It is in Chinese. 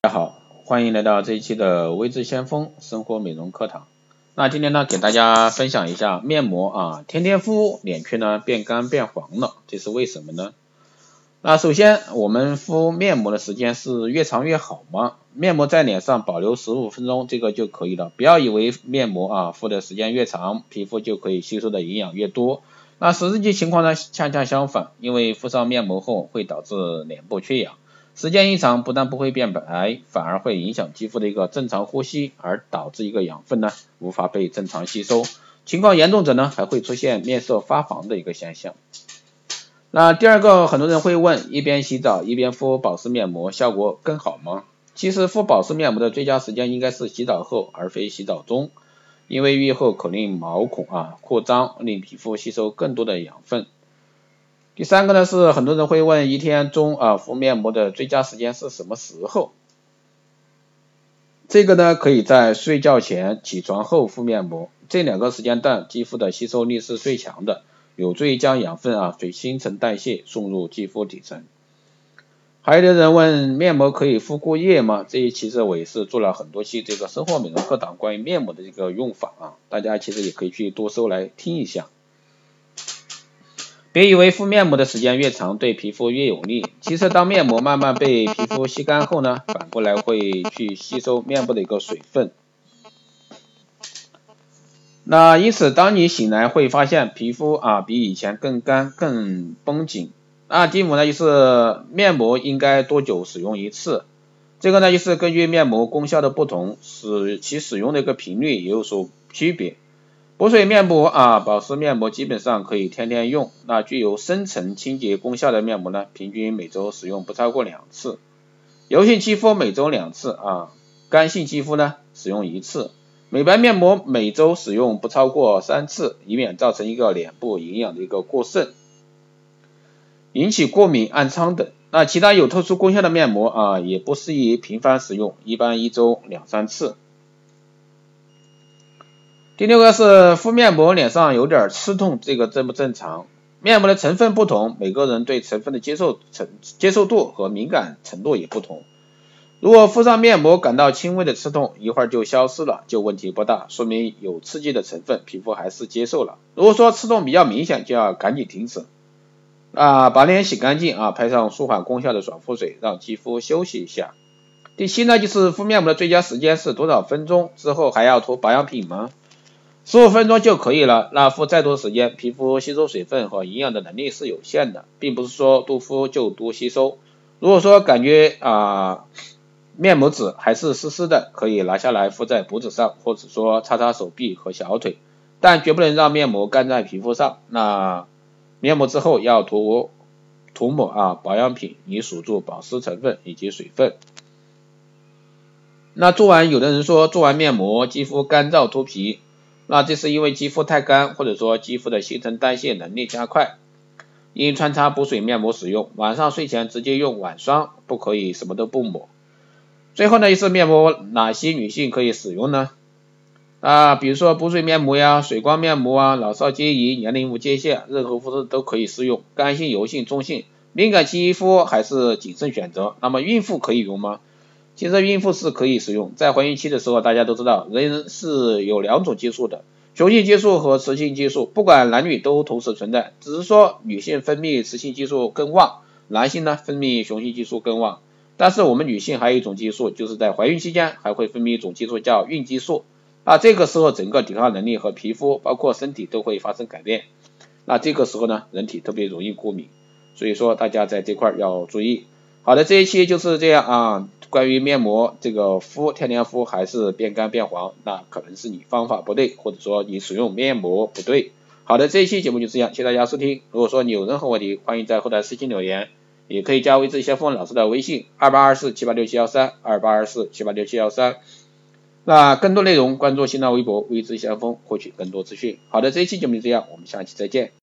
大家好，欢迎来到这一期的微智先锋生活美容课堂。那今天呢，给大家分享一下面膜啊，天天敷脸却呢变干变黄了，这是为什么呢？那首先，我们敷面膜的时间是越长越好吗？面膜在脸上保留十五分钟，这个就可以了。不要以为面膜啊敷的时间越长，皮肤就可以吸收的营养越多。那实际情况呢，恰恰相反，因为敷上面膜后会导致脸部缺氧。时间一长，不但不会变白，反而会影响肌肤的一个正常呼吸，而导致一个养分呢无法被正常吸收。情况严重者呢，还会出现面色发黄的一个现象。那第二个，很多人会问，一边洗澡一边敷保湿面膜，效果更好吗？其实敷保湿面膜的最佳时间应该是洗澡后，而非洗澡中，因为浴后可令毛孔啊扩张，令皮肤吸收更多的养分。第三个呢是很多人会问一天中啊敷面膜的最佳时间是什么时候？这个呢可以在睡觉前、起床后敷面膜，这两个时间段肌肤的吸收力是最强的，有助于将养分啊随新陈代谢送入肌肤底层。还有的人问面膜可以敷过夜吗？这一其实我也是做了很多期这个生活美容课堂关于面膜的这个用法啊，大家其实也可以去多搜来听一下。别以为敷面膜的时间越长对皮肤越有利，其实当面膜慢慢被皮肤吸干后呢，反过来会去吸收面部的一个水分。那因此当你醒来会发现皮肤啊比以前更干更绷紧。那第五呢就是面膜应该多久使用一次？这个呢就是根据面膜功效的不同，使其使用的一个频率也有所区别。补水面膜啊，保湿面膜基本上可以天天用。那具有深层清洁功效的面膜呢，平均每周使用不超过两次。油性肌肤每周两次啊，干性肌肤呢使用一次。美白面膜每周使用不超过三次，以免造成一个脸部营养的一个过剩，引起过敏、暗疮等。那其他有特殊功效的面膜啊，也不适宜频繁使用，一般一周两三次。第六个是敷面膜脸上有点刺痛，这个正不正常？面膜的成分不同，每个人对成分的接受程接受度和敏感程度也不同。如果敷上面膜感到轻微的刺痛，一会儿就消失了，就问题不大，说明有刺激的成分，皮肤还是接受了。如果说刺痛比较明显，就要赶紧停止。啊，把脸洗干净啊，拍上舒缓功效的爽肤水，让肌肤休息一下。第七呢，就是敷面膜的最佳时间是多少分钟之后还要涂保养品吗？十五分钟就可以了，那敷再多时间，皮肤吸收水分和营养的能力是有限的，并不是说多敷就多吸收。如果说感觉啊面膜纸还是湿湿的，可以拿下来敷在脖子上，或者说擦擦手臂和小腿，但绝不能让面膜干在皮肤上。那面膜之后要涂涂抹啊保养品，以锁住保湿成分以及水分。那做完，有的人说做完面膜肌肤干燥脱皮。那这是因为肌肤太干，或者说肌肤的新陈代谢能力加快，应穿插补水面膜使用。晚上睡前直接用晚霜，不可以什么都不抹。最后呢，就是面膜哪些女性可以使用呢？啊，比如说补水面膜呀、水光面膜啊，老少皆宜，年龄无界限，任何肤质都可以适用。干性、油性、中性，敏感肌肤还是谨慎选择。那么孕妇可以用吗？其实孕妇是可以使用，在怀孕期的时候，大家都知道，人是有两种激素的，雄性激素和雌性激素，不管男女都同时存在，只是说女性分泌雌性激素更旺，男性呢分泌雄性激素更旺。但是我们女性还有一种激素，就是在怀孕期间还会分泌一种激素叫孕激素，那这个时候整个抵抗能力和皮肤包括身体都会发生改变，那这个时候呢，人体特别容易过敏，所以说大家在这块要注意。好的，这一期就是这样啊。关于面膜这个敷天天敷还是变干变黄，那可能是你方法不对，或者说你使用面膜不对。好的，这一期节目就这样，谢谢大家收听。如果说你有任何问题，欢迎在后台私信留言，也可以加微智先锋老师的微信二八二四七八六七幺三二八二四七八六七幺三。那更多内容关注新浪微博微智先锋获取更多资讯。好的，这一期节目就这样，我们下期再见。